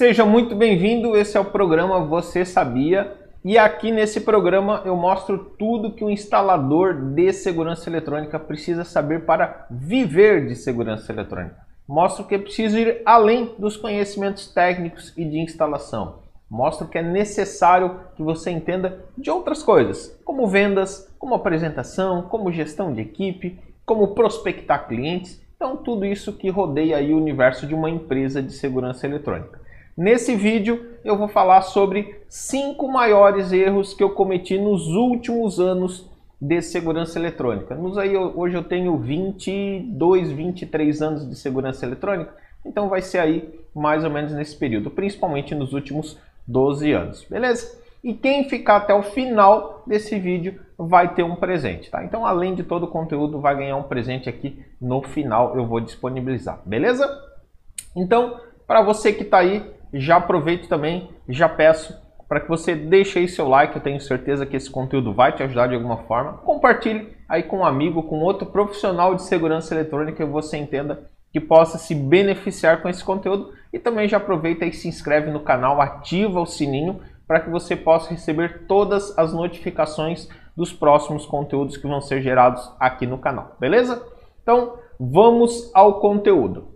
Seja muito bem-vindo, esse é o programa Você Sabia? E aqui nesse programa eu mostro tudo que o instalador de segurança eletrônica precisa saber para viver de segurança eletrônica. Mostro que é preciso ir além dos conhecimentos técnicos e de instalação. Mostro que é necessário que você entenda de outras coisas, como vendas, como apresentação, como gestão de equipe, como prospectar clientes. Então, tudo isso que rodeia o universo de uma empresa de segurança eletrônica. Nesse vídeo eu vou falar sobre cinco maiores erros que eu cometi nos últimos anos de segurança eletrônica. Nos aí, hoje eu tenho 22, 23 anos de segurança eletrônica, então vai ser aí mais ou menos nesse período, principalmente nos últimos 12 anos, beleza? E quem ficar até o final desse vídeo vai ter um presente, tá? Então, além de todo o conteúdo, vai ganhar um presente aqui no final, eu vou disponibilizar, beleza? Então, para você que está aí já aproveito também, já peço para que você deixe aí seu like, eu tenho certeza que esse conteúdo vai te ajudar de alguma forma. Compartilhe aí com um amigo, com outro profissional de segurança eletrônica que você entenda que possa se beneficiar com esse conteúdo. E também já aproveita e se inscreve no canal, ativa o sininho para que você possa receber todas as notificações dos próximos conteúdos que vão ser gerados aqui no canal, beleza? Então, vamos ao conteúdo.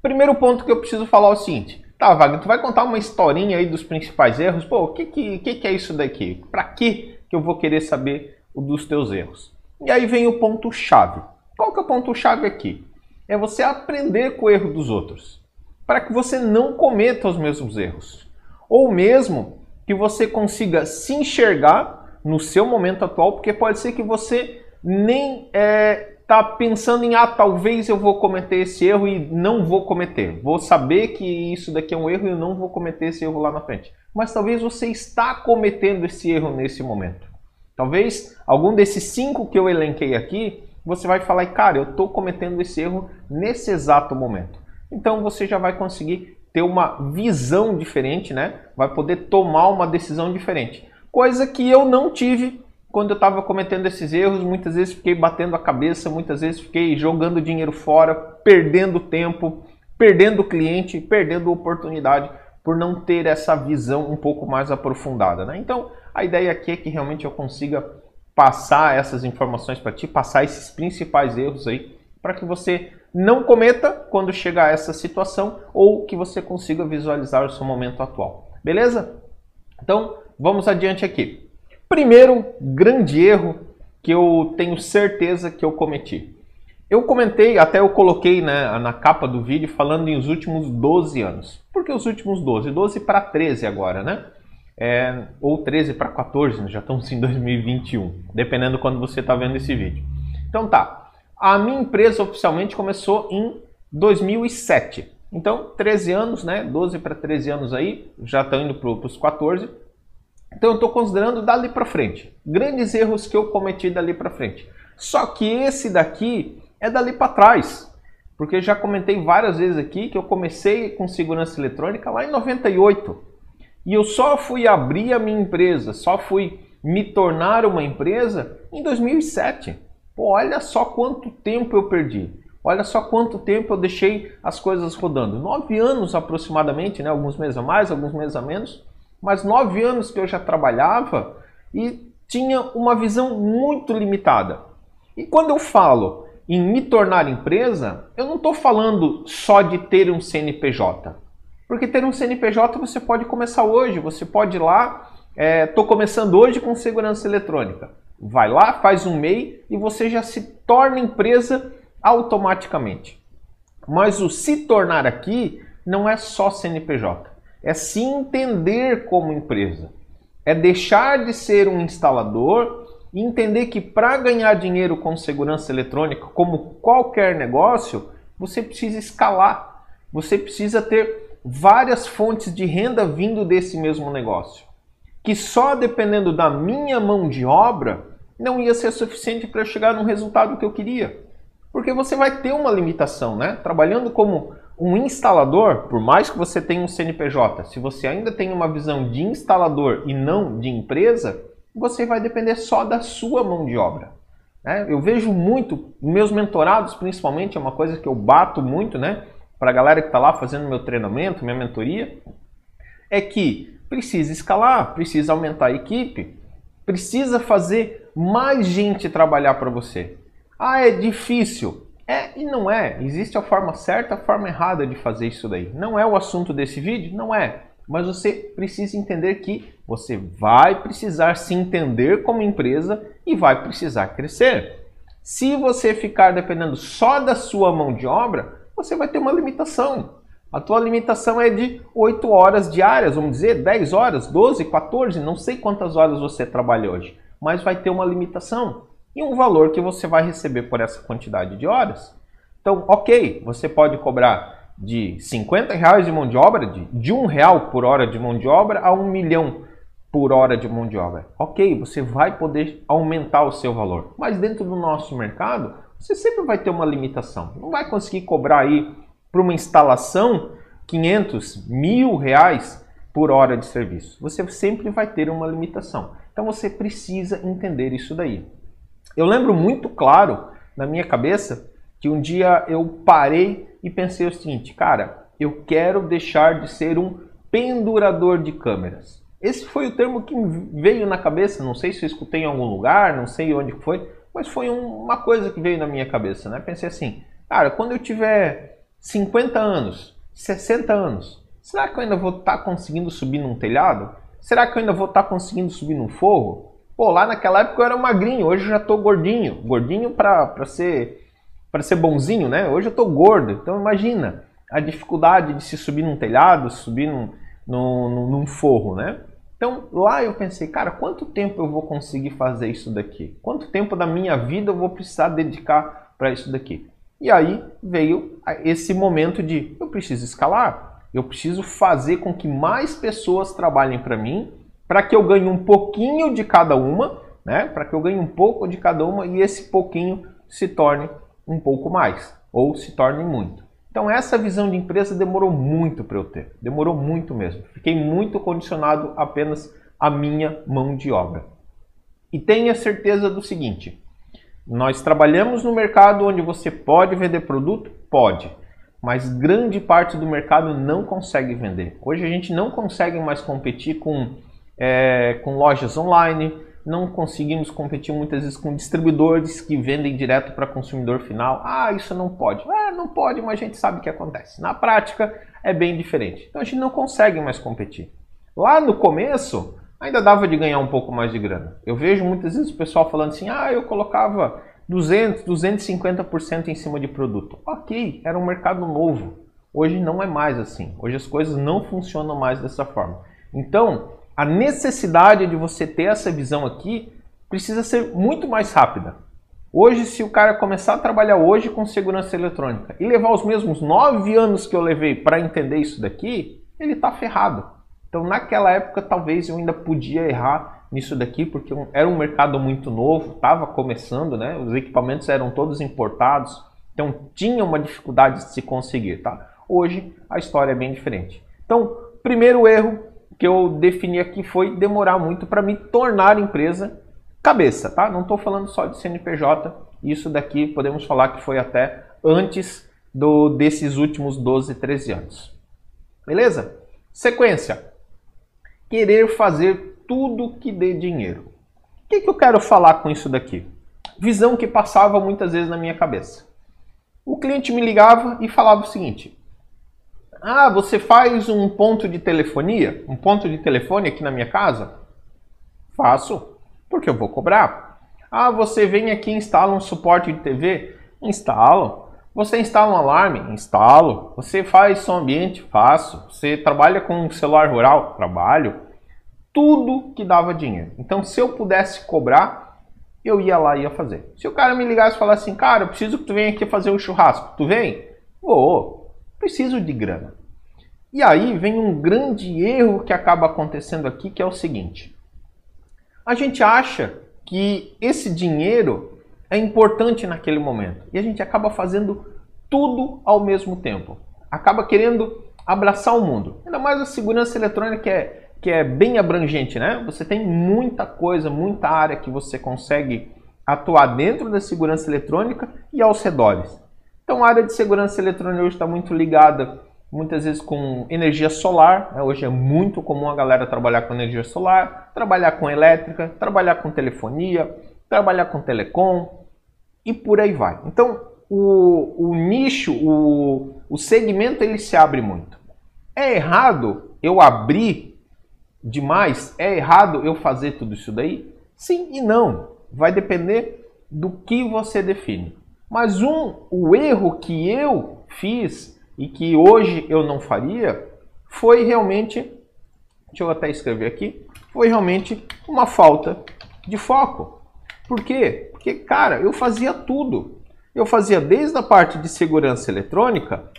Primeiro ponto que eu preciso falar é o seguinte: Tá, Wagner, tu vai contar uma historinha aí dos principais erros? Pô, o que, que, que, que é isso daqui? Para que que eu vou querer saber dos teus erros? E aí vem o ponto-chave. Qual que é o ponto-chave aqui? É você aprender com o erro dos outros, para que você não cometa os mesmos erros. Ou mesmo que você consiga se enxergar no seu momento atual, porque pode ser que você nem é, está pensando em, ah, talvez eu vou cometer esse erro e não vou cometer. Vou saber que isso daqui é um erro e eu não vou cometer esse erro lá na frente. Mas talvez você está cometendo esse erro nesse momento. Talvez algum desses cinco que eu elenquei aqui, você vai falar, cara, eu estou cometendo esse erro nesse exato momento. Então você já vai conseguir ter uma visão diferente, né? Vai poder tomar uma decisão diferente. Coisa que eu não tive quando eu estava cometendo esses erros, muitas vezes fiquei batendo a cabeça, muitas vezes fiquei jogando dinheiro fora, perdendo tempo, perdendo cliente, perdendo oportunidade por não ter essa visão um pouco mais aprofundada. Né? Então, a ideia aqui é que realmente eu consiga passar essas informações para ti, passar esses principais erros aí, para que você não cometa quando chegar a essa situação ou que você consiga visualizar o seu momento atual. Beleza? Então, vamos adiante aqui. Primeiro grande erro que eu tenho certeza que eu cometi. Eu comentei, até eu coloquei né, na capa do vídeo falando em os últimos 12 anos. Por que os últimos 12? 12 para 13 agora, né? É, ou 13 para 14, né? já estamos em 2021, dependendo quando você está vendo esse vídeo. Então tá, a minha empresa oficialmente começou em 2007. Então, 13 anos, né? 12 para 13 anos aí, já estão indo para os 14. Então eu estou considerando dali para frente. Grandes erros que eu cometi dali para frente. Só que esse daqui é dali para trás. Porque já comentei várias vezes aqui que eu comecei com segurança eletrônica lá em 98. E eu só fui abrir a minha empresa, só fui me tornar uma empresa em 2007. Pô, olha só quanto tempo eu perdi. Olha só quanto tempo eu deixei as coisas rodando. Nove anos aproximadamente, né? alguns meses a mais, alguns meses a menos mas nove anos que eu já trabalhava e tinha uma visão muito limitada. E quando eu falo em me tornar empresa, eu não estou falando só de ter um CNPJ. Porque ter um CNPJ você pode começar hoje, você pode ir lá, estou é, começando hoje com segurança eletrônica. Vai lá, faz um MEI e você já se torna empresa automaticamente. Mas o se tornar aqui não é só CNPJ é se entender como empresa. É deixar de ser um instalador e entender que para ganhar dinheiro com segurança eletrônica, como qualquer negócio, você precisa escalar. Você precisa ter várias fontes de renda vindo desse mesmo negócio. Que só dependendo da minha mão de obra não ia ser suficiente para chegar no resultado que eu queria. Porque você vai ter uma limitação, né? Trabalhando como um instalador, por mais que você tenha um CNPJ, se você ainda tem uma visão de instalador e não de empresa, você vai depender só da sua mão de obra. Né? Eu vejo muito, meus mentorados principalmente, é uma coisa que eu bato muito, né? para a galera que está lá fazendo meu treinamento, minha mentoria, é que precisa escalar, precisa aumentar a equipe, precisa fazer mais gente trabalhar para você. Ah, é difícil. É e não é. Existe a forma certa, a forma errada de fazer isso daí. Não é o assunto desse vídeo? Não é. Mas você precisa entender que você vai precisar se entender como empresa e vai precisar crescer. Se você ficar dependendo só da sua mão de obra, você vai ter uma limitação. A tua limitação é de 8 horas diárias, vamos dizer, 10 horas, 12, 14, não sei quantas horas você trabalha hoje, mas vai ter uma limitação e um valor que você vai receber por essa quantidade de horas. Então, ok, você pode cobrar de 50 reais de mão de obra, de, de um real por hora de mão de obra a um milhão por hora de mão de obra. Ok, você vai poder aumentar o seu valor, mas dentro do nosso mercado, você sempre vai ter uma limitação. Não vai conseguir cobrar aí para uma instalação 500, mil reais por hora de serviço. Você sempre vai ter uma limitação. Então você precisa entender isso daí. Eu lembro muito claro na minha cabeça que um dia eu parei e pensei o seguinte, cara, eu quero deixar de ser um pendurador de câmeras. Esse foi o termo que veio na cabeça, não sei se eu escutei em algum lugar, não sei onde foi, mas foi uma coisa que veio na minha cabeça, né? Pensei assim, cara, quando eu tiver 50 anos, 60 anos, será que eu ainda vou estar tá conseguindo subir num telhado? Será que eu ainda vou estar tá conseguindo subir num forro? Pô, lá naquela época eu era magrinho, hoje eu já tô gordinho. Gordinho para ser para ser bonzinho, né? Hoje eu tô gordo. Então imagina a dificuldade de se subir num telhado, subir num, num, num forro, né? Então lá eu pensei, cara, quanto tempo eu vou conseguir fazer isso daqui? Quanto tempo da minha vida eu vou precisar dedicar para isso daqui? E aí veio esse momento de eu preciso escalar, eu preciso fazer com que mais pessoas trabalhem para mim, para que eu ganhe um pouquinho de cada uma, né? Para que eu ganhe um pouco de cada uma e esse pouquinho se torne um pouco mais ou se torne muito. Então essa visão de empresa demorou muito para eu ter, demorou muito mesmo. Fiquei muito condicionado apenas à minha mão de obra. E tenha certeza do seguinte: nós trabalhamos no mercado onde você pode vender produto, pode, mas grande parte do mercado não consegue vender. Hoje a gente não consegue mais competir com, é, com lojas online, não conseguimos competir muitas vezes com distribuidores que vendem direto para consumidor final. Ah, isso não pode. Ah, não pode, mas a gente sabe o que acontece. Na prática é bem diferente. Então a gente não consegue mais competir. Lá no começo ainda dava de ganhar um pouco mais de grana. Eu vejo muitas vezes o pessoal falando assim: "Ah, eu colocava 200, 250% em cima de produto". OK, era um mercado novo. Hoje não é mais assim. Hoje as coisas não funcionam mais dessa forma. Então, a necessidade de você ter essa visão aqui precisa ser muito mais rápida. Hoje, se o cara começar a trabalhar hoje com segurança eletrônica e levar os mesmos nove anos que eu levei para entender isso daqui, ele está ferrado. Então, naquela época, talvez eu ainda podia errar nisso daqui, porque era um mercado muito novo, estava começando, né? Os equipamentos eram todos importados, então tinha uma dificuldade de se conseguir, tá? Hoje a história é bem diferente. Então, primeiro erro, que eu defini aqui foi demorar muito para me tornar empresa cabeça, tá? Não estou falando só de CNPJ, isso daqui podemos falar que foi até antes do, desses últimos 12, 13 anos. Beleza? Sequência. Querer fazer tudo que dê dinheiro. O que, que eu quero falar com isso daqui? Visão que passava muitas vezes na minha cabeça. O cliente me ligava e falava o seguinte: ah, você faz um ponto de telefonia? Um ponto de telefone aqui na minha casa? Faço, porque eu vou cobrar. Ah, você vem aqui e instala um suporte de TV? Instalo. Você instala um alarme? Instalo. Você faz som ambiente? Faço. Você trabalha com um celular rural? Trabalho. Tudo que dava dinheiro. Então, se eu pudesse cobrar, eu ia lá e ia fazer. Se o cara me ligasse e falasse assim, cara, eu preciso que tu venha aqui fazer um churrasco. Tu vem? Vou preciso de grana. E aí vem um grande erro que acaba acontecendo aqui, que é o seguinte: a gente acha que esse dinheiro é importante naquele momento e a gente acaba fazendo tudo ao mesmo tempo. Acaba querendo abraçar o mundo. Ainda mais a segurança eletrônica é, que é bem abrangente, né? Você tem muita coisa, muita área que você consegue atuar dentro da segurança eletrônica e aos redores. Então a área de segurança eletrônica hoje está muito ligada muitas vezes com energia solar. Né? Hoje é muito comum a galera trabalhar com energia solar, trabalhar com elétrica, trabalhar com telefonia, trabalhar com telecom e por aí vai. Então o, o nicho, o, o segmento ele se abre muito. É errado eu abrir demais? É errado eu fazer tudo isso daí? Sim e não. Vai depender do que você define. Mas um, o erro que eu fiz e que hoje eu não faria foi realmente, deixa eu até escrever aqui, foi realmente uma falta de foco. Por quê? Porque, cara, eu fazia tudo. Eu fazia desde a parte de segurança eletrônica,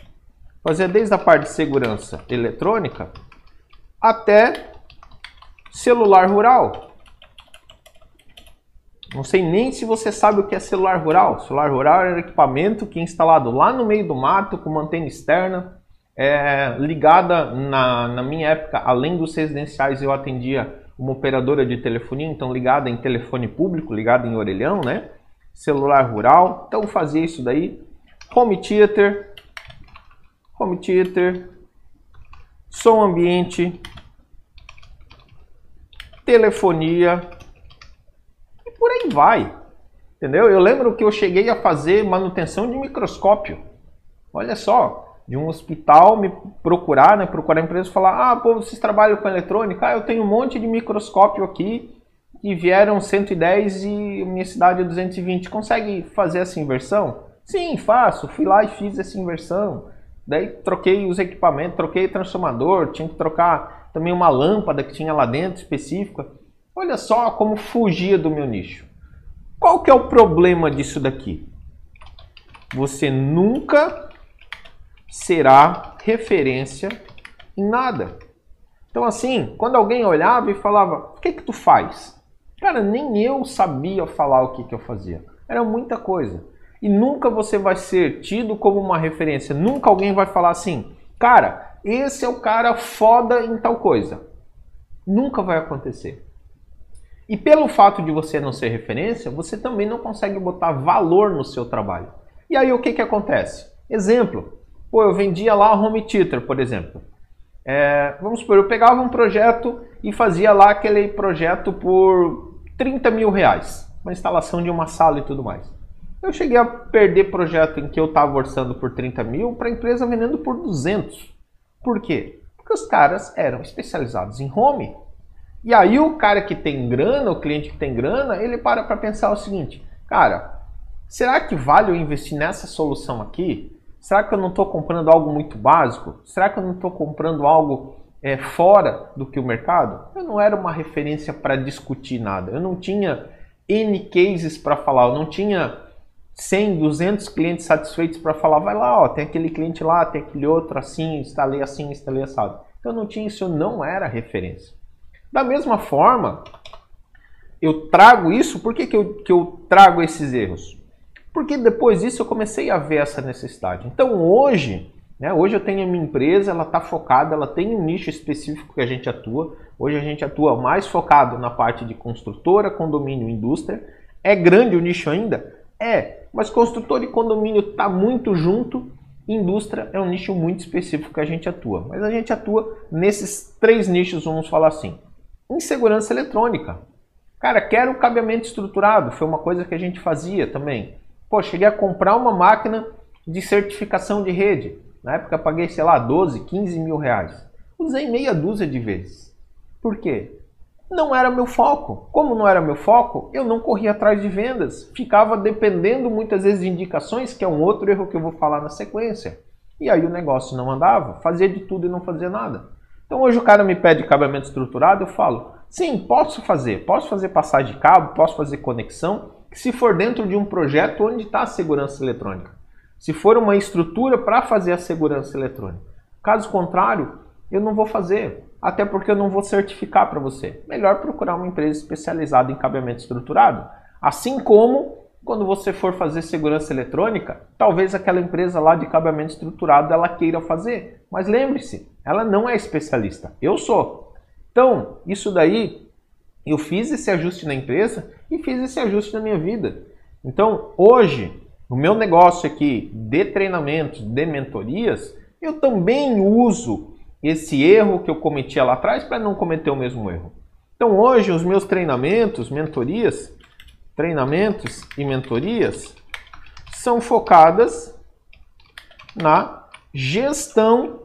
fazia desde a parte de segurança eletrônica até celular rural. Não sei nem se você sabe o que é celular rural. Celular rural era um equipamento que é instalado lá no meio do mato, com uma antena externa, é, ligada na, na minha época, além dos residenciais, eu atendia uma operadora de telefonia, então ligada em telefone público, ligada em orelhão, né? Celular rural, então fazia isso daí. Home theater, home theater, som ambiente, telefonia, vai. Entendeu? Eu lembro que eu cheguei a fazer manutenção de microscópio. Olha só, de um hospital me procurar, né, procurar a empresa e falar: "Ah, pô, vocês trabalham com eletrônica? Ah, eu tenho um monte de microscópio aqui e vieram 110 e minha cidade é 220. Consegue fazer essa inversão?" Sim, faço. Fui lá e fiz essa inversão. Daí troquei os equipamentos, troquei transformador, tinha que trocar também uma lâmpada que tinha lá dentro específica. Olha só como fugia do meu nicho. Qual que é o problema disso daqui? Você nunca será referência em nada. Então assim, quando alguém olhava e falava, o que que tu faz? Cara, nem eu sabia falar o que que eu fazia. Era muita coisa. E nunca você vai ser tido como uma referência. Nunca alguém vai falar assim, cara, esse é o cara foda em tal coisa. Nunca vai acontecer. E pelo fato de você não ser referência, você também não consegue botar valor no seu trabalho. E aí o que, que acontece? Exemplo, pô, eu vendia lá o Home Theater, por exemplo. É, vamos supor, eu pegava um projeto e fazia lá aquele projeto por 30 mil reais, uma instalação de uma sala e tudo mais. Eu cheguei a perder projeto em que eu estava orçando por 30 mil para a empresa vendendo por 200. Por quê? Porque os caras eram especializados em home e aí o cara que tem grana, o cliente que tem grana, ele para para pensar o seguinte, cara, será que vale eu investir nessa solução aqui? Será que eu não estou comprando algo muito básico? Será que eu não estou comprando algo é, fora do que o mercado? Eu não era uma referência para discutir nada. Eu não tinha N cases para falar. Eu não tinha 100, 200 clientes satisfeitos para falar. Vai lá, ó, tem aquele cliente lá, tem aquele outro assim, instalei assim, instalei assado. Eu não tinha isso, eu não era referência. Da mesma forma, eu trago isso, por que, que, eu, que eu trago esses erros? Porque depois disso eu comecei a ver essa necessidade. Então hoje, né, hoje eu tenho a minha empresa, ela está focada, ela tem um nicho específico que a gente atua. Hoje a gente atua mais focado na parte de construtora, condomínio, indústria. É grande o nicho ainda? É, mas construtor e condomínio está muito junto. Indústria é um nicho muito específico que a gente atua. Mas a gente atua nesses três nichos, vamos falar assim. Insegurança eletrônica. Cara, quero cabeamento estruturado. Foi uma coisa que a gente fazia também. Pô, cheguei a comprar uma máquina de certificação de rede. Na época paguei, sei lá, 12, 15 mil reais. Usei meia dúzia de vezes. Por quê? Não era meu foco. Como não era meu foco, eu não corria atrás de vendas. Ficava dependendo muitas vezes de indicações, que é um outro erro que eu vou falar na sequência. E aí o negócio não andava, fazia de tudo e não fazia nada. Então hoje o cara me pede cabeamento estruturado, eu falo, sim, posso fazer, posso fazer passagem de cabo, posso fazer conexão, se for dentro de um projeto onde está a segurança eletrônica. Se for uma estrutura para fazer a segurança eletrônica. Caso contrário, eu não vou fazer, até porque eu não vou certificar para você. Melhor procurar uma empresa especializada em cabeamento estruturado. Assim como quando você for fazer segurança eletrônica, talvez aquela empresa lá de cabeamento estruturado ela queira fazer. Mas lembre-se, ela não é especialista. Eu sou. Então, isso daí, eu fiz esse ajuste na empresa e fiz esse ajuste na minha vida. Então, hoje, no meu negócio aqui de treinamentos, de mentorias, eu também uso esse erro que eu cometia lá atrás para não cometer o mesmo erro. Então hoje os meus treinamentos, mentorias, treinamentos e mentorias são focadas na gestão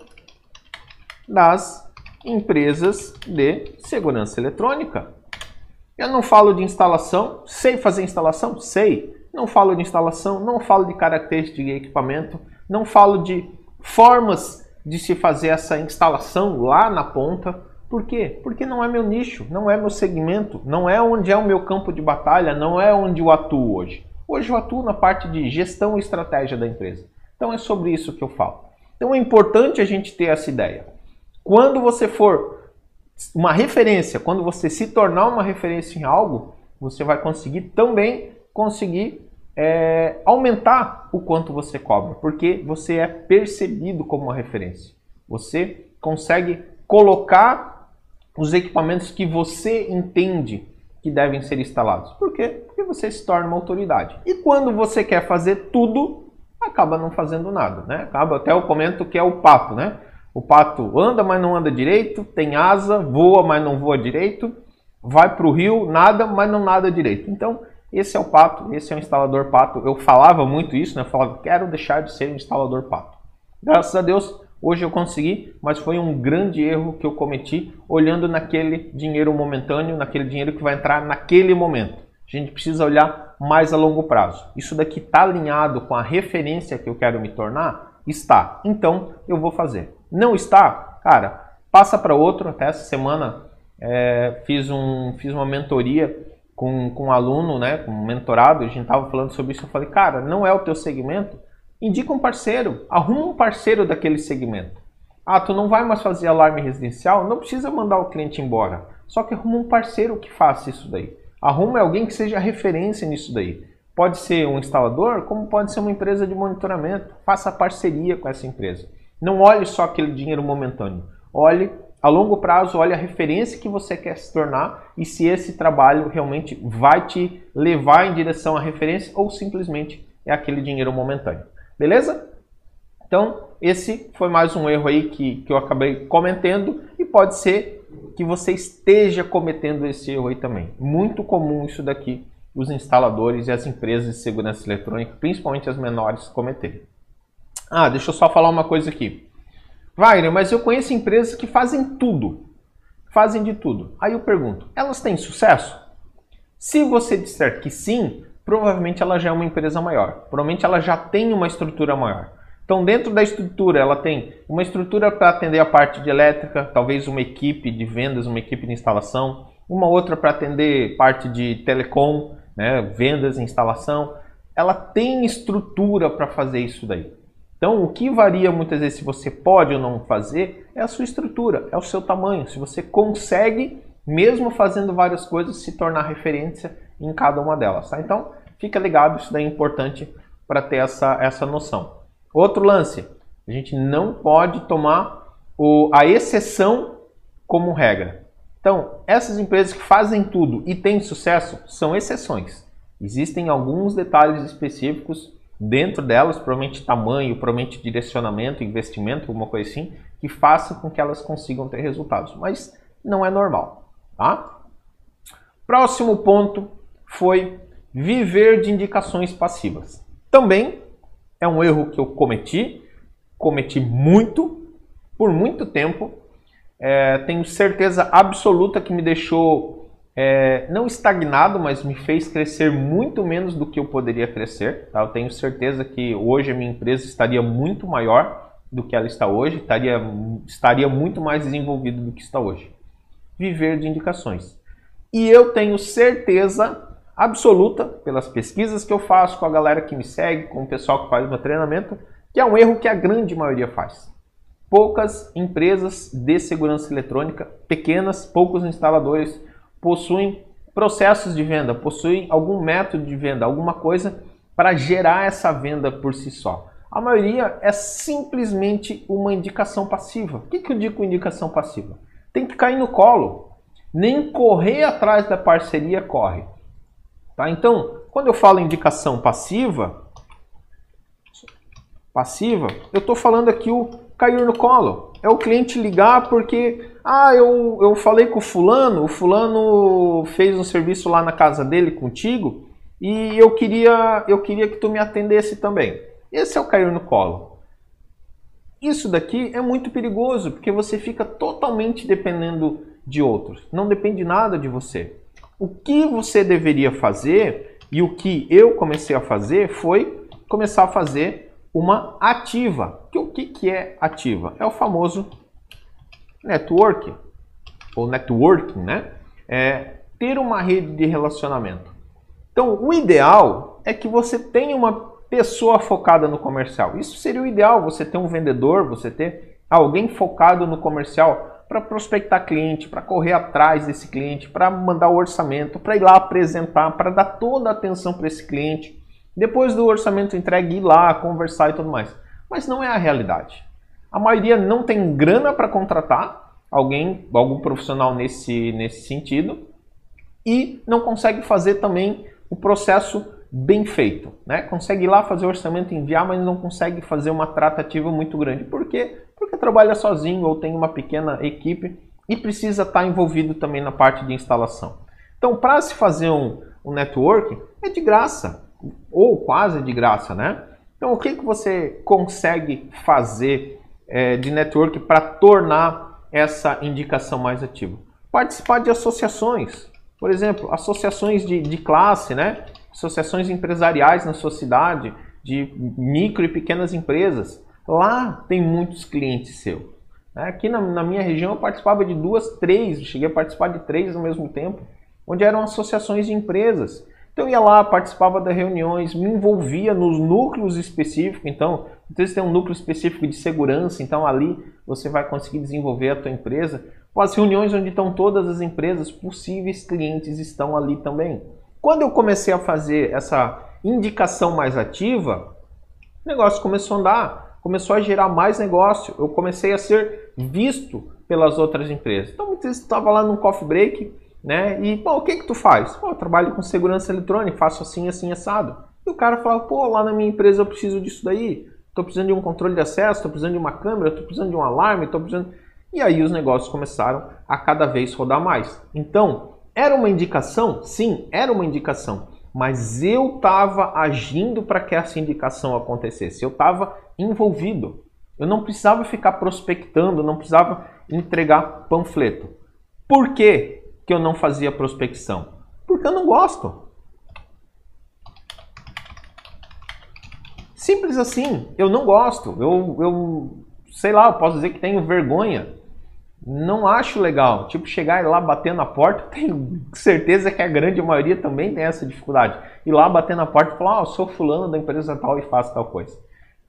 das empresas de segurança eletrônica. Eu não falo de instalação, sei fazer instalação? Sei. Não falo de instalação, não falo de características de equipamento, não falo de formas de se fazer essa instalação lá na ponta. Por quê? Porque não é meu nicho, não é meu segmento, não é onde é o meu campo de batalha, não é onde eu atuo hoje. Hoje eu atuo na parte de gestão e estratégia da empresa. Então é sobre isso que eu falo. Então é importante a gente ter essa ideia. Quando você for uma referência, quando você se tornar uma referência em algo, você vai conseguir também conseguir é, aumentar o quanto você cobra, porque você é percebido como uma referência. Você consegue colocar os equipamentos que você entende que devem ser instalados. Por quê? Porque você se torna uma autoridade. E quando você quer fazer tudo, acaba não fazendo nada, né? Acaba até eu comento que é o pato, né? O pato anda, mas não anda direito, tem asa, voa, mas não voa direito, vai para o rio, nada, mas não nada direito. Então, esse é o pato, esse é o instalador pato. Eu falava muito isso, né? Eu falava, quero deixar de ser um instalador pato. Graças a Deus, hoje eu consegui, mas foi um grande erro que eu cometi olhando naquele dinheiro momentâneo, naquele dinheiro que vai entrar naquele momento. A gente precisa olhar mais a longo prazo. Isso daqui está alinhado com a referência que eu quero me tornar? Está. Então eu vou fazer. Não está? Cara, passa para outro. Até essa semana é, fiz, um, fiz uma mentoria com, com um aluno, né, com um mentorado, a gente estava falando sobre isso, eu falei, cara, não é o teu segmento, indica um parceiro, arruma um parceiro daquele segmento. Ah, tu não vai mais fazer alarme residencial? Não precisa mandar o cliente embora, só que arruma um parceiro que faça isso daí. Arruma alguém que seja referência nisso daí. Pode ser um instalador, como pode ser uma empresa de monitoramento. Faça parceria com essa empresa. Não olhe só aquele dinheiro momentâneo. Olhe a longo prazo, olhe a referência que você quer se tornar e se esse trabalho realmente vai te levar em direção à referência ou simplesmente é aquele dinheiro momentâneo. Beleza? Então, esse foi mais um erro aí que, que eu acabei cometendo e pode ser que você esteja cometendo esse erro aí também. Muito comum isso daqui, os instaladores e as empresas de segurança eletrônica, principalmente as menores, cometerem. Ah, deixa eu só falar uma coisa aqui. Wagner, mas eu conheço empresas que fazem tudo. Fazem de tudo. Aí eu pergunto, elas têm sucesso? Se você disser que sim, provavelmente ela já é uma empresa maior. Provavelmente ela já tem uma estrutura maior. Então, dentro da estrutura, ela tem uma estrutura para atender a parte de elétrica, talvez uma equipe de vendas, uma equipe de instalação, uma outra para atender parte de telecom, né, vendas instalação. Ela tem estrutura para fazer isso daí. Então, o que varia muitas vezes se você pode ou não fazer é a sua estrutura, é o seu tamanho. Se você consegue, mesmo fazendo várias coisas, se tornar referência em cada uma delas. Tá? Então, fica ligado, isso daí é importante para ter essa, essa noção. Outro lance, a gente não pode tomar o, a exceção como regra. Então, essas empresas que fazem tudo e têm sucesso são exceções. Existem alguns detalhes específicos dentro delas, provavelmente tamanho, provavelmente direcionamento, investimento, alguma coisa assim, que faça com que elas consigam ter resultados. Mas não é normal, tá? Próximo ponto foi viver de indicações passivas. Também é um erro que eu cometi, cometi muito, por muito tempo. É, tenho certeza absoluta que me deixou é, não estagnado, mas me fez crescer muito menos do que eu poderia crescer. Tá? Eu tenho certeza que hoje a minha empresa estaria muito maior do que ela está hoje, estaria, estaria muito mais desenvolvida do que está hoje. Viver de indicações. E eu tenho certeza absoluta, pelas pesquisas que eu faço com a galera que me segue, com o pessoal que faz meu treinamento, que é um erro que a grande maioria faz. Poucas empresas de segurança eletrônica, pequenas, poucos instaladores, possuem processos de venda, possuem algum método de venda, alguma coisa para gerar essa venda por si só. A maioria é simplesmente uma indicação passiva. O que, que eu digo com indicação passiva? Tem que cair no colo. Nem correr atrás da parceria corre. Tá? Então, quando eu falo indicação passiva, passiva, eu estou falando aqui o cair no colo. É o cliente ligar porque, ah, eu, eu falei com o fulano, o fulano fez um serviço lá na casa dele contigo e eu queria, eu queria que tu me atendesse também. Esse é o cair no colo. Isso daqui é muito perigoso porque você fica totalmente dependendo de outros. Não depende nada de você. O que você deveria fazer e o que eu comecei a fazer foi começar a fazer uma ativa. o que, que é ativa? É o famoso network, ou networking, né? É ter uma rede de relacionamento. Então, o ideal é que você tenha uma pessoa focada no comercial. Isso seria o ideal, você ter um vendedor, você ter alguém focado no comercial para prospectar cliente, para correr atrás desse cliente, para mandar o orçamento, para ir lá apresentar, para dar toda a atenção para esse cliente. Depois do orçamento entregue, ir lá, conversar e tudo mais. Mas não é a realidade. A maioria não tem grana para contratar alguém, algum profissional nesse, nesse sentido e não consegue fazer também o processo bem feito. Né? Consegue ir lá fazer o orçamento enviar, mas não consegue fazer uma tratativa muito grande. Por quê? Porque trabalha sozinho ou tem uma pequena equipe e precisa estar envolvido também na parte de instalação. Então, para se fazer um, um network, é de graça ou quase de graça, né? Então, o que, que você consegue fazer é, de network para tornar essa indicação mais ativa? Participar de associações, por exemplo, associações de, de classe, né? Associações empresariais na sua cidade, de micro e pequenas empresas. Lá tem muitos clientes seus. Né? Aqui na, na minha região eu participava de duas, três, cheguei a participar de três ao mesmo tempo, onde eram associações de empresas. Então eu ia lá, participava das reuniões, me envolvia nos núcleos específicos. Então, você tem um núcleo específico de segurança, então ali você vai conseguir desenvolver a tua empresa. As reuniões onde estão todas as empresas, possíveis clientes estão ali também. Quando eu comecei a fazer essa indicação mais ativa, o negócio começou a andar, começou a gerar mais negócio. Eu comecei a ser visto pelas outras empresas. Então, muitas vezes estava lá num coffee break, né? E, pô, o que que tu faz? Pô, eu trabalho com segurança eletrônica, faço assim, assim, assado. E o cara fala, pô, lá na minha empresa eu preciso disso daí. Tô precisando de um controle de acesso, tô precisando de uma câmera, tô precisando de um alarme, tô precisando... E aí os negócios começaram a cada vez rodar mais. Então, era uma indicação? Sim, era uma indicação. Mas eu estava agindo para que essa indicação acontecesse. Eu estava envolvido. Eu não precisava ficar prospectando, não precisava entregar panfleto. Por quê? que eu não fazia prospecção? Porque eu não gosto. Simples assim, eu não gosto. Eu, eu sei lá, eu posso dizer que tenho vergonha. Não acho legal. Tipo, chegar lá bater na porta, tenho certeza que a grande maioria também tem essa dificuldade. Ir lá bater na porta e falar, ah, eu sou fulano da empresa tal e faço tal coisa.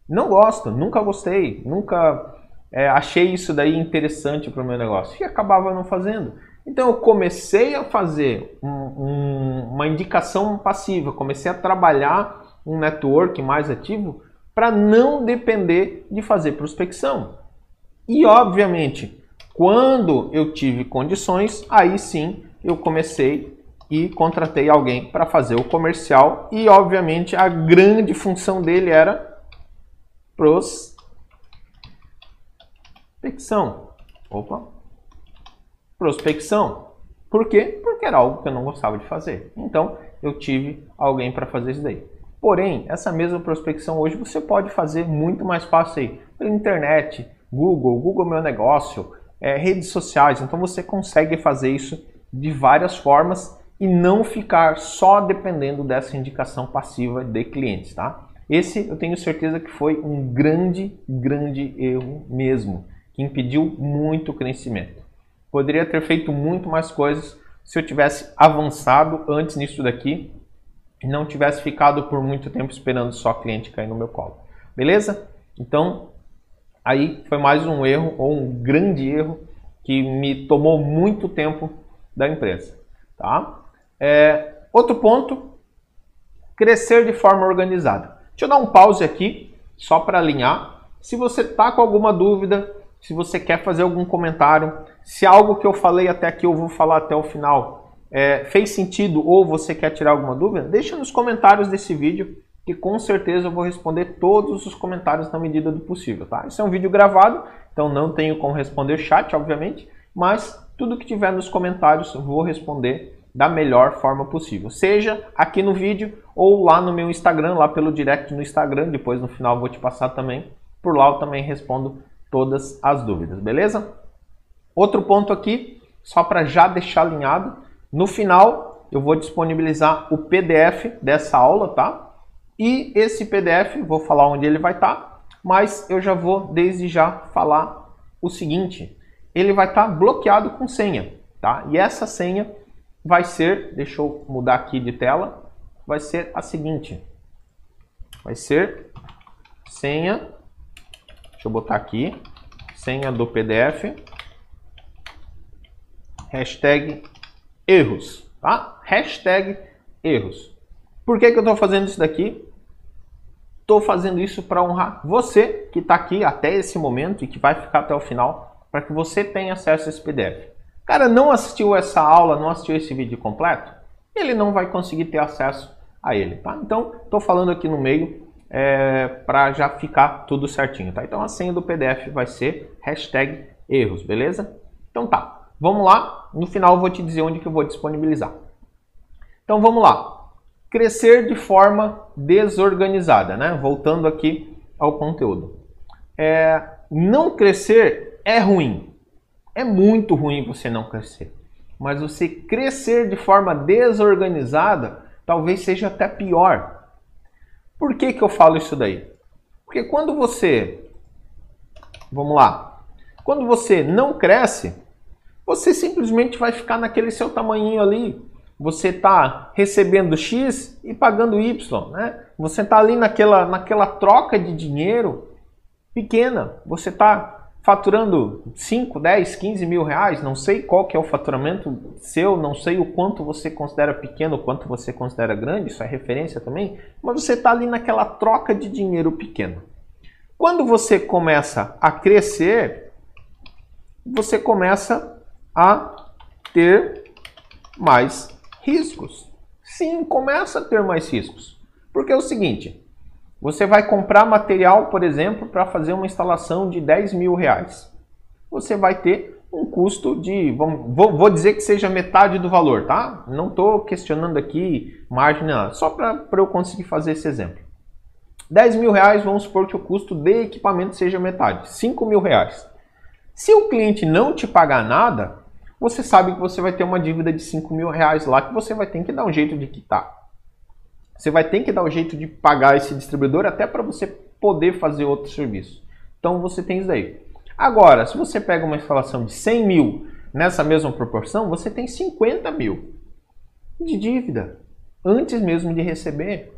Não gosto, nunca gostei, nunca é, achei isso daí interessante para o meu negócio. E acabava não fazendo. Então eu comecei a fazer um, um, uma indicação passiva, comecei a trabalhar um network mais ativo para não depender de fazer prospecção. E obviamente, quando eu tive condições, aí sim eu comecei e contratei alguém para fazer o comercial e obviamente a grande função dele era prospecção. Opa, prospecção. Por quê? Porque era algo que eu não gostava de fazer. Então, eu tive alguém para fazer isso daí. Porém, essa mesma prospecção hoje você pode fazer muito mais fácil aí pela internet, Google, Google Meu Negócio, é, redes sociais. Então você consegue fazer isso de várias formas e não ficar só dependendo dessa indicação passiva de clientes, tá? Esse eu tenho certeza que foi um grande, grande erro mesmo, que impediu muito o crescimento. Poderia ter feito muito mais coisas se eu tivesse avançado antes nisso daqui e não tivesse ficado por muito tempo esperando só cliente cair no meu colo. Beleza? Então, aí foi mais um erro ou um grande erro que me tomou muito tempo da empresa. Tá? É, outro ponto, crescer de forma organizada. Deixa eu dar um pause aqui, só para alinhar. Se você está com alguma dúvida, se você quer fazer algum comentário, se algo que eu falei até aqui eu vou falar até o final é, fez sentido ou você quer tirar alguma dúvida, deixa nos comentários desse vídeo que com certeza eu vou responder todos os comentários na medida do possível, tá? Isso é um vídeo gravado, então não tenho como responder chat, obviamente, mas tudo que tiver nos comentários vou responder da melhor forma possível. Seja aqui no vídeo ou lá no meu Instagram, lá pelo direct no Instagram, depois no final vou te passar também. Por lá eu também respondo todas as dúvidas, beleza? Outro ponto aqui, só para já deixar alinhado, no final eu vou disponibilizar o PDF dessa aula, tá? E esse PDF, vou falar onde ele vai estar, tá, mas eu já vou desde já falar o seguinte, ele vai estar tá bloqueado com senha, tá? E essa senha vai ser, deixa eu mudar aqui de tela, vai ser a seguinte, vai ser senha, deixa eu botar aqui, senha do PDF, hashtag erros, tá? Hashtag erros. Por que, que eu estou fazendo isso daqui? Estou fazendo isso para honrar você que está aqui até esse momento e que vai ficar até o final, para que você tenha acesso a esse PDF. Cara, não assistiu essa aula, não assistiu esse vídeo completo? Ele não vai conseguir ter acesso a ele, tá? Então, estou falando aqui no meio é, para já ficar tudo certinho, tá? Então, a senha do PDF vai ser hashtag erros, beleza? Então tá, vamos lá. No final eu vou te dizer onde que eu vou disponibilizar. Então, vamos lá crescer de forma desorganizada, né? Voltando aqui ao conteúdo. É, não crescer é ruim. É muito ruim você não crescer. Mas você crescer de forma desorganizada talvez seja até pior. Por que, que eu falo isso daí? Porque quando você. Vamos lá. Quando você não cresce, você simplesmente vai ficar naquele seu tamanhinho ali, você está recebendo X e pagando Y, né? Você está ali naquela, naquela troca de dinheiro pequena. Você está faturando 5, 10, 15 mil reais, não sei qual que é o faturamento seu, não sei o quanto você considera pequeno, o quanto você considera grande, isso é referência também, mas você está ali naquela troca de dinheiro pequeno. Quando você começa a crescer, você começa a ter mais riscos. Sim, começa a ter mais riscos. Porque é o seguinte, você vai comprar material, por exemplo, para fazer uma instalação de 10 mil reais. Você vai ter um custo de, vamos, vou, vou dizer que seja metade do valor, tá? Não estou questionando aqui margem, não, só para eu conseguir fazer esse exemplo. 10 mil reais, vamos supor que o custo de equipamento seja metade, 5 mil reais. Se o cliente não te pagar nada, você sabe que você vai ter uma dívida de 5 mil reais lá que você vai ter que dar um jeito de quitar. Você vai ter que dar um jeito de pagar esse distribuidor até para você poder fazer outro serviço. Então você tem isso daí. Agora, se você pega uma instalação de 100 mil nessa mesma proporção, você tem 50 mil de dívida antes mesmo de receber.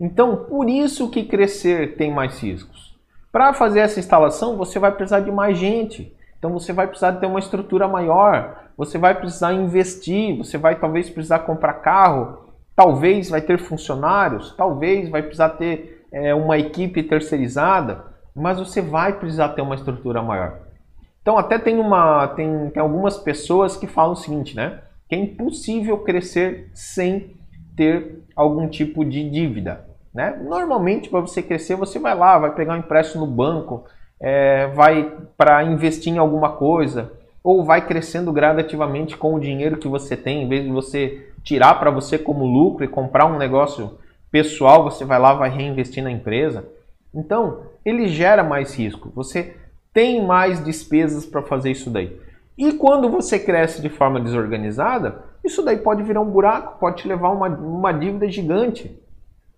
Então, por isso que crescer tem mais riscos. Para fazer essa instalação, você vai precisar de mais gente. Então você vai precisar ter uma estrutura maior, você vai precisar investir, você vai talvez precisar comprar carro, talvez vai ter funcionários, talvez vai precisar ter é, uma equipe terceirizada, mas você vai precisar ter uma estrutura maior. Então até tem uma tem, tem algumas pessoas que falam o seguinte, né? Que é impossível crescer sem ter algum tipo de dívida. Né? Normalmente, para você crescer, você vai lá, vai pegar um empréstimo no banco, é, vai para investir em alguma coisa, ou vai crescendo gradativamente com o dinheiro que você tem, em vez de você tirar para você como lucro e comprar um negócio pessoal, você vai lá vai reinvestir na empresa. Então, ele gera mais risco. Você tem mais despesas para fazer isso daí. E quando você cresce de forma desorganizada, isso daí pode virar um buraco, pode te levar a uma, uma dívida gigante.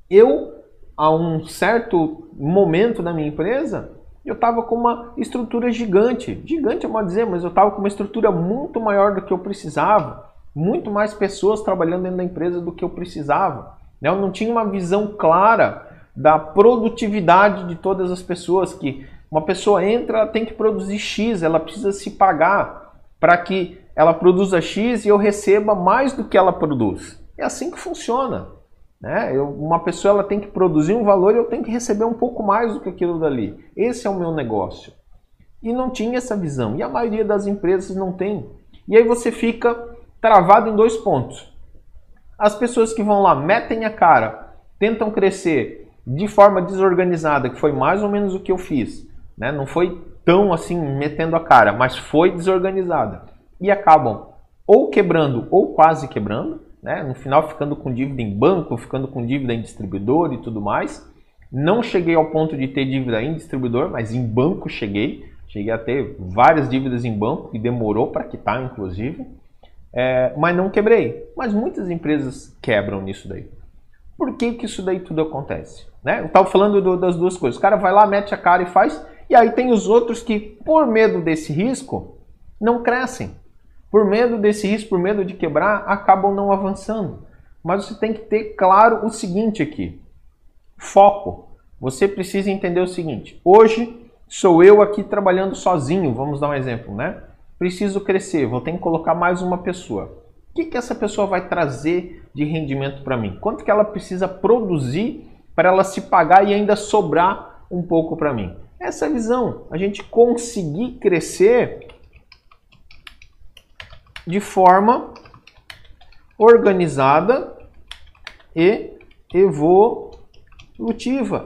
Eu, a um certo momento da minha empresa, eu estava com uma estrutura gigante. Gigante é mal dizer, mas eu estava com uma estrutura muito maior do que eu precisava. Muito mais pessoas trabalhando dentro da empresa do que eu precisava. Né? Eu não tinha uma visão clara da produtividade de todas as pessoas. Que uma pessoa entra, ela tem que produzir X, ela precisa se pagar para que ela produza X e eu receba mais do que ela produz. É assim que funciona. Né? Eu, uma pessoa ela tem que produzir um valor e eu tenho que receber um pouco mais do que aquilo dali. Esse é o meu negócio. E não tinha essa visão. E a maioria das empresas não tem. E aí você fica travado em dois pontos. As pessoas que vão lá, metem a cara, tentam crescer de forma desorganizada, que foi mais ou menos o que eu fiz, né? não foi tão assim metendo a cara, mas foi desorganizada, e acabam ou quebrando ou quase quebrando, né? no final ficando com dívida em banco, ficando com dívida em distribuidor e tudo mais. Não cheguei ao ponto de ter dívida em distribuidor, mas em banco cheguei. Cheguei a ter várias dívidas em banco e demorou para quitar, inclusive. É, mas não quebrei. Mas muitas empresas quebram nisso daí. Por que, que isso daí tudo acontece? Né? Eu estava falando do, das duas coisas. O cara vai lá, mete a cara e faz. E aí tem os outros que, por medo desse risco, não crescem. Por medo desse risco, por medo de quebrar, acabam não avançando. Mas você tem que ter claro o seguinte aqui: foco. Você precisa entender o seguinte: hoje Sou eu aqui trabalhando sozinho, vamos dar um exemplo, né? Preciso crescer, vou ter que colocar mais uma pessoa. O que, que essa pessoa vai trazer de rendimento para mim? Quanto que ela precisa produzir para ela se pagar e ainda sobrar um pouco para mim? Essa visão. A gente conseguir crescer de forma organizada e evolutiva,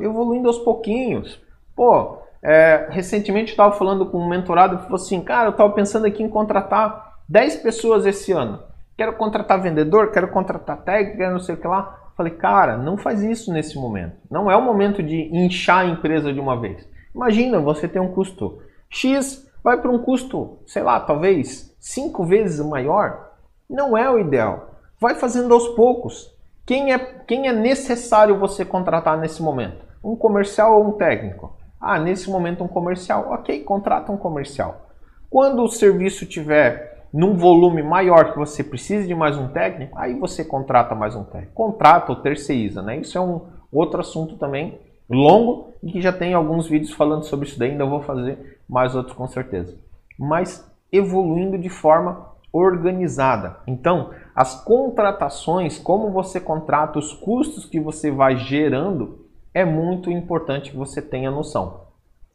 evoluindo aos pouquinhos. Pô, é, recentemente estava falando com um mentorado que falou assim, cara, eu estava pensando aqui em contratar 10 pessoas esse ano. Quero contratar vendedor, quero contratar técnico, quero não sei o que lá. Falei, cara, não faz isso nesse momento. Não é o momento de inchar a empresa de uma vez. Imagina, você tem um custo X, vai para um custo, sei lá, talvez 5 vezes maior. Não é o ideal. Vai fazendo aos poucos. Quem é, quem é necessário você contratar nesse momento? Um comercial ou um técnico? Ah, nesse momento um comercial. Ok, contrata um comercial. Quando o serviço tiver num volume maior que você precisa de mais um técnico, aí você contrata mais um técnico. Contrata ou terceiriza, né? Isso é um outro assunto também longo e que já tem alguns vídeos falando sobre isso daí, ainda vou fazer mais outros com certeza. Mas evoluindo de forma organizada. Então, as contratações, como você contrata, os custos que você vai gerando, é muito importante que você tenha noção.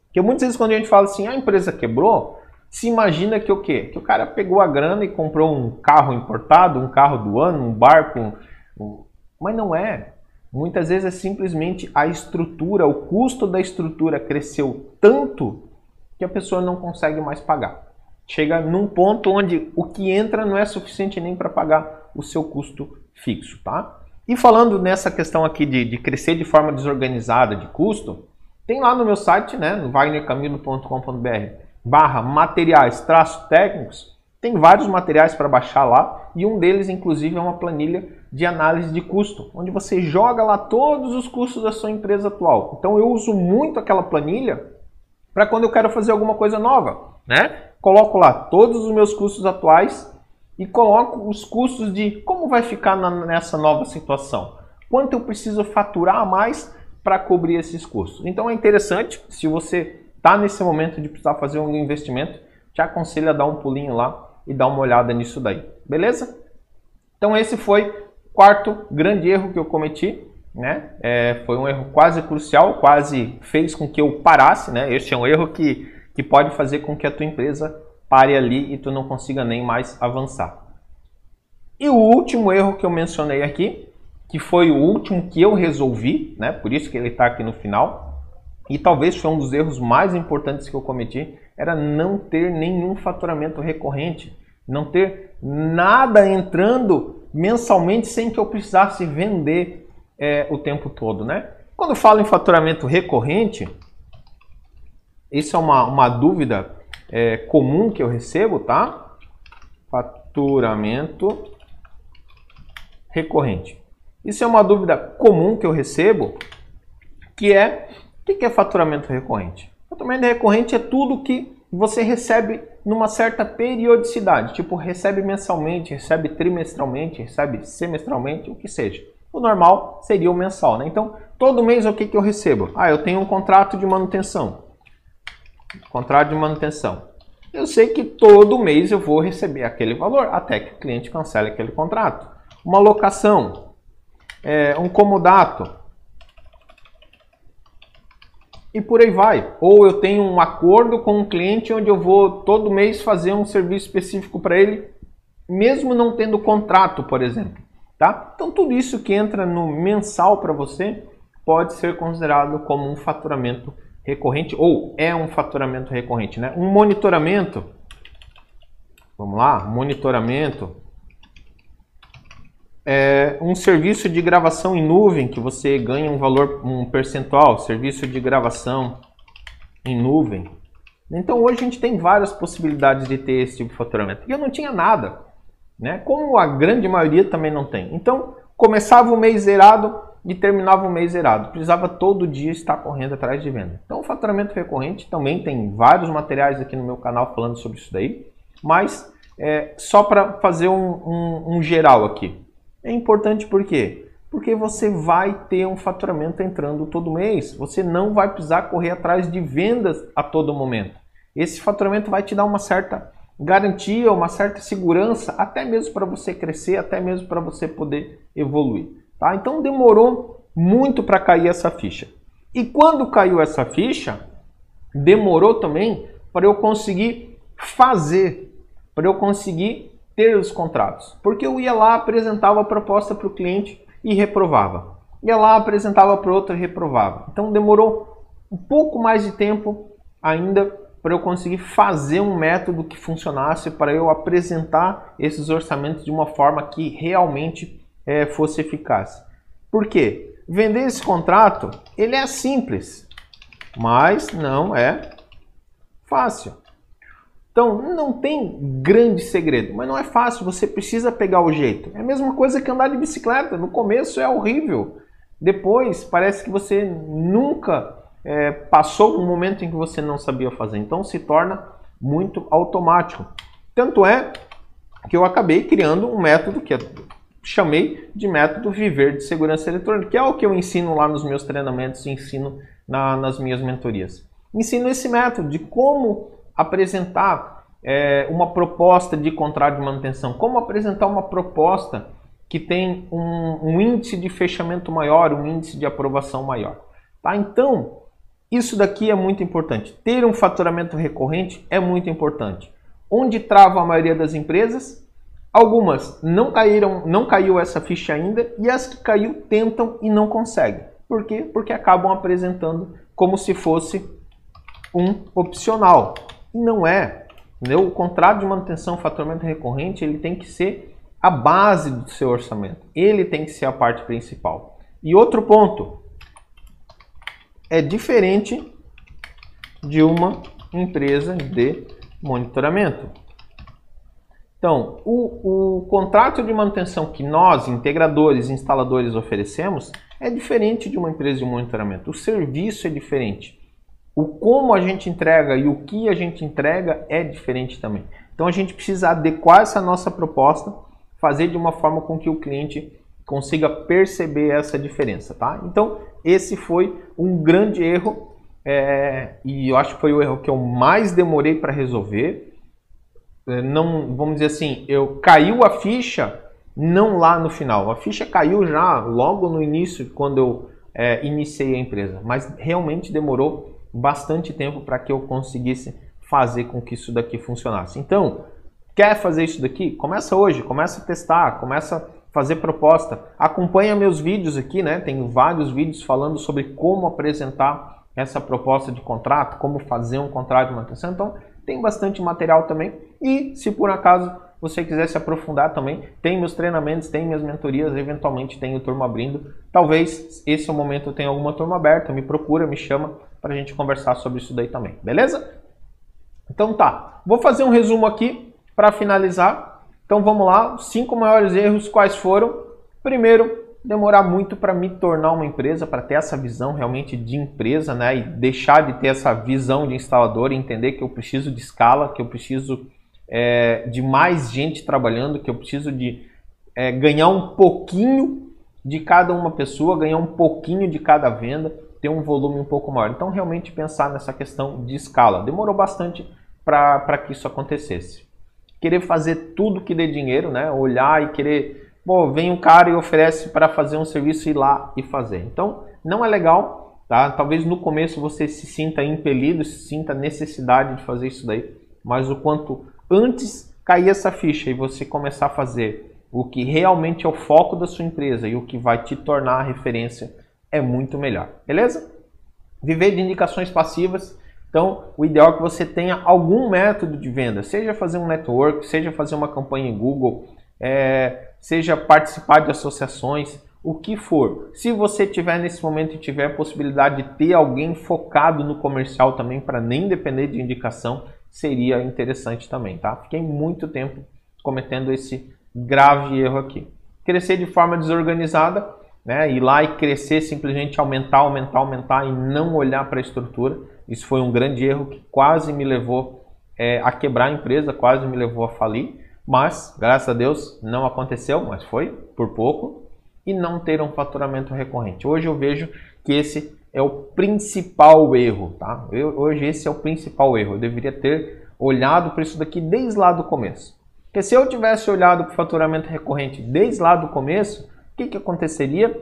Porque muitas vezes quando a gente fala assim, a empresa quebrou, se imagina que o quê? Que o cara pegou a grana e comprou um carro importado, um carro do ano, um barco, um... mas não é. Muitas vezes é simplesmente a estrutura, o custo da estrutura cresceu tanto que a pessoa não consegue mais pagar. Chega num ponto onde o que entra não é suficiente nem para pagar o seu custo fixo, tá? E falando nessa questão aqui de, de crescer de forma desorganizada de custo, tem lá no meu site, né, no wagnercamilo.com.br, barra materiais, traços técnicos, tem vários materiais para baixar lá e um deles, inclusive, é uma planilha de análise de custo, onde você joga lá todos os custos da sua empresa atual. Então eu uso muito aquela planilha para quando eu quero fazer alguma coisa nova, né? Coloco lá todos os meus custos atuais e coloco os custos de como vai ficar na, nessa nova situação. Quanto eu preciso faturar a mais para cobrir esses custos. Então é interessante, se você está nesse momento de precisar fazer um investimento, te aconselho a dar um pulinho lá e dar uma olhada nisso daí. Beleza? Então esse foi o quarto grande erro que eu cometi. Né? É, foi um erro quase crucial, quase fez com que eu parasse. Né? Este é um erro que, que pode fazer com que a tua empresa pare ali e tu não consiga nem mais avançar. E o último erro que eu mencionei aqui, que foi o último que eu resolvi, né? Por isso que ele está aqui no final. E talvez foi um dos erros mais importantes que eu cometi, era não ter nenhum faturamento recorrente, não ter nada entrando mensalmente sem que eu precisasse vender é, o tempo todo, né? Quando falo em faturamento recorrente, isso é uma, uma dúvida é, comum que eu recebo, tá? Faturamento recorrente. Isso é uma dúvida comum que eu recebo, que é o que é faturamento recorrente? Faturamento recorrente é tudo que você recebe numa certa periodicidade, tipo recebe mensalmente, recebe trimestralmente, recebe semestralmente, o que seja. O normal seria o mensal, né? Então, todo mês o que, que eu recebo? Ah, eu tenho um contrato de manutenção. Contrato de manutenção. Eu sei que todo mês eu vou receber aquele valor até que o cliente cancele aquele contrato. Uma locação, é, um comodato e por aí vai. Ou eu tenho um acordo com um cliente onde eu vou todo mês fazer um serviço específico para ele, mesmo não tendo contrato, por exemplo. Tá? Então tudo isso que entra no mensal para você pode ser considerado como um faturamento recorrente ou é um faturamento recorrente, né? Um monitoramento, vamos lá, monitoramento é um serviço de gravação em nuvem que você ganha um valor, um percentual, serviço de gravação em nuvem. Então hoje a gente tem várias possibilidades de ter esse tipo de faturamento. E eu não tinha nada, né? Como a grande maioria também não tem. Então começava o mês zerado e terminava o mês zerado. Precisava todo dia estar correndo atrás de venda. Então o faturamento recorrente também tem vários materiais aqui no meu canal falando sobre isso daí. Mas é, só para fazer um, um, um geral aqui. É importante por quê? Porque você vai ter um faturamento entrando todo mês. Você não vai precisar correr atrás de vendas a todo momento. Esse faturamento vai te dar uma certa garantia, uma certa segurança, até mesmo para você crescer, até mesmo para você poder evoluir. Tá? Então demorou muito para cair essa ficha. E quando caiu essa ficha, demorou também para eu conseguir fazer, para eu conseguir ter os contratos. Porque eu ia lá, apresentava a proposta para o cliente e reprovava. Ia lá, apresentava para outro e reprovava. Então demorou um pouco mais de tempo ainda para eu conseguir fazer um método que funcionasse, para eu apresentar esses orçamentos de uma forma que realmente é, fosse eficaz. Por quê? Vender esse contrato, ele é simples, mas não é fácil. Então, não tem grande segredo, mas não é fácil, você precisa pegar o jeito. É a mesma coisa que andar de bicicleta. No começo é horrível, depois parece que você nunca é, passou um momento em que você não sabia fazer. Então, se torna muito automático. Tanto é que eu acabei criando um método que chamei de método Viver de Segurança Eletrônica, que é o que eu ensino lá nos meus treinamentos e ensino na, nas minhas mentorias. Ensino esse método de como apresentar é, uma proposta de contrato de manutenção, como apresentar uma proposta que tem um, um, índice de fechamento maior, um índice de aprovação maior. Tá? Então, isso daqui é muito importante. Ter um faturamento recorrente é muito importante. Onde trava a maioria das empresas? Algumas não caíram, não caiu essa ficha ainda e as que caiu tentam e não conseguem. Por quê? Porque acabam apresentando como se fosse um opcional. E não é. Entendeu? O contrato de manutenção faturamento recorrente ele tem que ser a base do seu orçamento. Ele tem que ser a parte principal. E outro ponto é diferente de uma empresa de monitoramento. Então, o, o, contrato de manutenção que nós, integradores, instaladores, oferecemos é diferente de uma empresa de monitoramento. O serviço é diferente. O como a gente entrega e o que a gente entrega é diferente também. Então a gente precisa adequar essa nossa proposta, fazer de uma forma com que o cliente consiga perceber essa diferença, tá? Então esse foi um grande erro é, e eu acho que foi o erro que eu mais demorei para resolver. É, não, vamos dizer assim, eu caiu a ficha não lá no final. A ficha caiu já logo no início quando eu é, iniciei a empresa, mas realmente demorou bastante tempo para que eu conseguisse fazer com que isso daqui funcionasse. Então, quer fazer isso daqui? Começa hoje, começa a testar, começa fazer proposta. Acompanha meus vídeos aqui, né? Tenho vários vídeos falando sobre como apresentar essa proposta de contrato, como fazer um contrato de manutenção. Então, tem bastante material também. E se por acaso você quiser se aprofundar também, tem meus treinamentos, tem minhas mentorias, eventualmente tem o turma abrindo. Talvez esse é o momento eu tenha alguma turma aberta, me procura, me chama para a gente conversar sobre isso daí também, beleza? Então tá, vou fazer um resumo aqui para finalizar. Então vamos lá, os cinco maiores erros quais foram? Primeiro, demorar muito para me tornar uma empresa, para ter essa visão realmente de empresa, né? E deixar de ter essa visão de instalador e entender que eu preciso de escala, que eu preciso é, de mais gente trabalhando, que eu preciso de é, ganhar um pouquinho de cada uma pessoa, ganhar um pouquinho de cada venda ter um volume um pouco maior. Então, realmente pensar nessa questão de escala. Demorou bastante para que isso acontecesse. Querer fazer tudo que dê dinheiro, né? Olhar e querer, pô, vem um cara e oferece para fazer um serviço ir lá e fazer. Então, não é legal, tá? Talvez no começo você se sinta impelido, se sinta necessidade de fazer isso daí, mas o quanto antes cair essa ficha e você começar a fazer o que realmente é o foco da sua empresa e o que vai te tornar a referência é muito melhor, beleza? Viver de indicações passivas, então o ideal é que você tenha algum método de venda, seja fazer um network, seja fazer uma campanha em Google, é, seja participar de associações, o que for. Se você tiver nesse momento e tiver a possibilidade de ter alguém focado no comercial também para nem depender de indicação, seria interessante também, tá? Fiquei muito tempo cometendo esse grave erro aqui. Crescer de forma desorganizada, né? Ir lá e crescer, simplesmente aumentar, aumentar, aumentar e não olhar para a estrutura. Isso foi um grande erro que quase me levou é, a quebrar a empresa, quase me levou a falir. Mas, graças a Deus, não aconteceu, mas foi por pouco. E não ter um faturamento recorrente. Hoje eu vejo que esse é o principal erro, tá? Eu, hoje esse é o principal erro. Eu deveria ter olhado para isso daqui desde lá do começo. Porque se eu tivesse olhado para o faturamento recorrente desde lá do começo, o que, que aconteceria?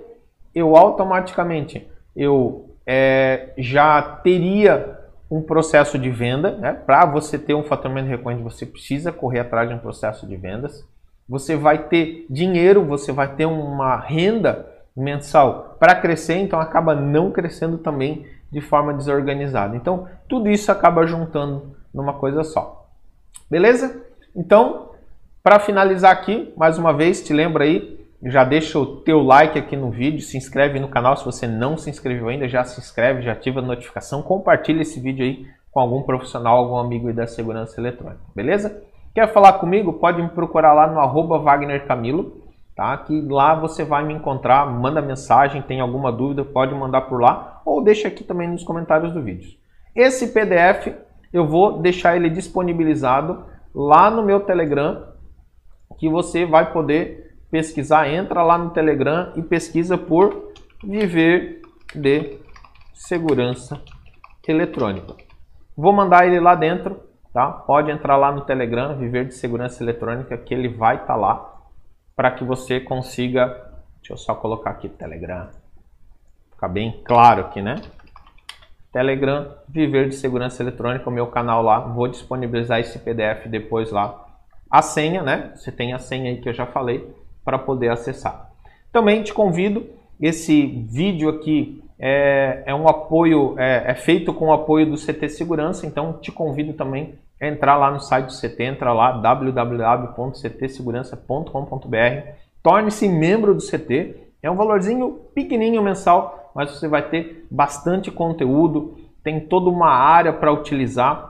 Eu automaticamente eu é, já teria um processo de venda. Né? Para você ter um faturamento recorrente, você precisa correr atrás de um processo de vendas. Você vai ter dinheiro, você vai ter uma renda mensal para crescer, então acaba não crescendo também de forma desorganizada. Então, tudo isso acaba juntando numa coisa só. Beleza? Então, para finalizar aqui, mais uma vez, te lembra aí, já deixa o teu like aqui no vídeo, se inscreve no canal se você não se inscreveu ainda, já se inscreve, já ativa a notificação, compartilha esse vídeo aí com algum profissional, algum amigo da segurança eletrônica, beleza? Quer falar comigo? Pode me procurar lá no arroba Wagner Camilo, tá? Que lá você vai me encontrar, manda mensagem, tem alguma dúvida, pode mandar por lá ou deixa aqui também nos comentários do vídeo. Esse PDF eu vou deixar ele disponibilizado lá no meu Telegram, que você vai poder pesquisar. Entra lá no Telegram e pesquisa por Viver de Segurança Eletrônica. Vou mandar ele lá dentro, tá? Pode entrar lá no Telegram, Viver de Segurança Eletrônica, que ele vai estar tá lá para que você consiga. Deixa eu só colocar aqui Telegram. Ficar bem claro aqui, né? Telegram, Viver de Segurança Eletrônica, o meu canal lá. Vou disponibilizar esse PDF depois lá a senha, né? Você tem a senha aí que eu já falei para poder acessar. Também te convido, esse vídeo aqui é, é um apoio, é, é, feito com o apoio do CT Segurança, então te convido também a entrar lá no site do CT, entra lá www.ctsegurança.com.br, torne-se membro do CT, é um valorzinho pequenininho mensal, mas você vai ter bastante conteúdo, tem toda uma área para utilizar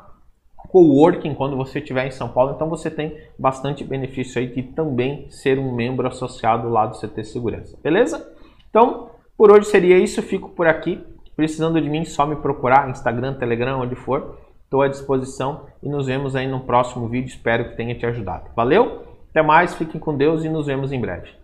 coworking quando você estiver em São Paulo. Então você tem bastante benefício aí de também ser um membro associado lá do CT Segurança. Beleza? Então, por hoje seria isso. Fico por aqui. Precisando de mim, só me procurar, Instagram, Telegram, onde for. Estou à disposição e nos vemos aí no próximo vídeo. Espero que tenha te ajudado. Valeu? Até mais, fiquem com Deus e nos vemos em breve.